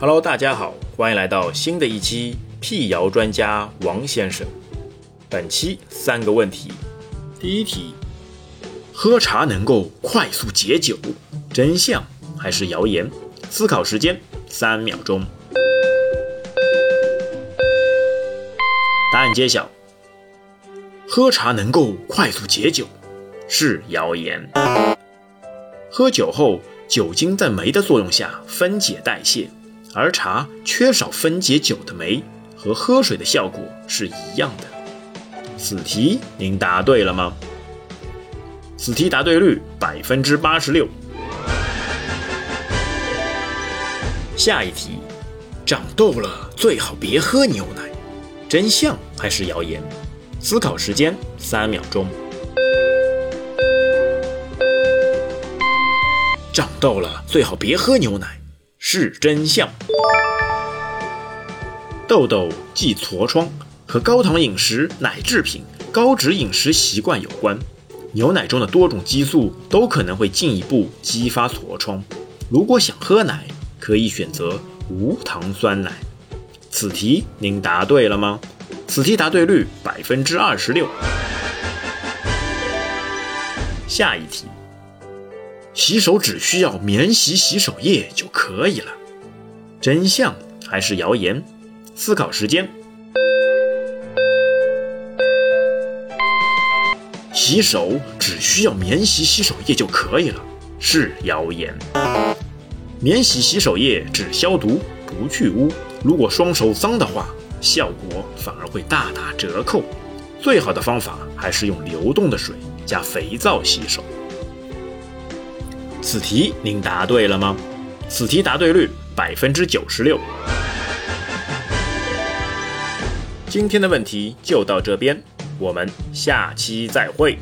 Hello，大家好，欢迎来到新的一期辟谣专家王先生。本期三个问题，第一题：喝茶能够快速解酒，真相还是谣言？思考时间三秒钟。答案揭晓：喝茶能够快速解酒是谣言。喝酒后，酒精在酶的作用下分解代谢。而茶缺少分解酒的酶，和喝水的效果是一样的。此题您答对了吗？此题答对率百分之八十六。下一题，长痘了最好别喝牛奶，真相还是谣言？思考时间三秒钟。长痘了最好别喝牛奶。是真相。痘痘即痤疮，和高糖饮食、奶制品、高脂饮食习惯有关。牛奶中的多种激素都可能会进一步激发痤疮。如果想喝奶，可以选择无糖酸奶。此题您答对了吗？此题答对率百分之二十六。下一题。洗手只需要免洗洗手液就可以了，真相还是谣言？思考时间。洗手只需要免洗洗手液就可以了，是谣言。免洗洗手液只消毒不去污，如果双手脏的话，效果反而会大打折扣。最好的方法还是用流动的水加肥皂洗手。此题您答对了吗？此题答对率百分之九十六。今天的问题就到这边，我们下期再会。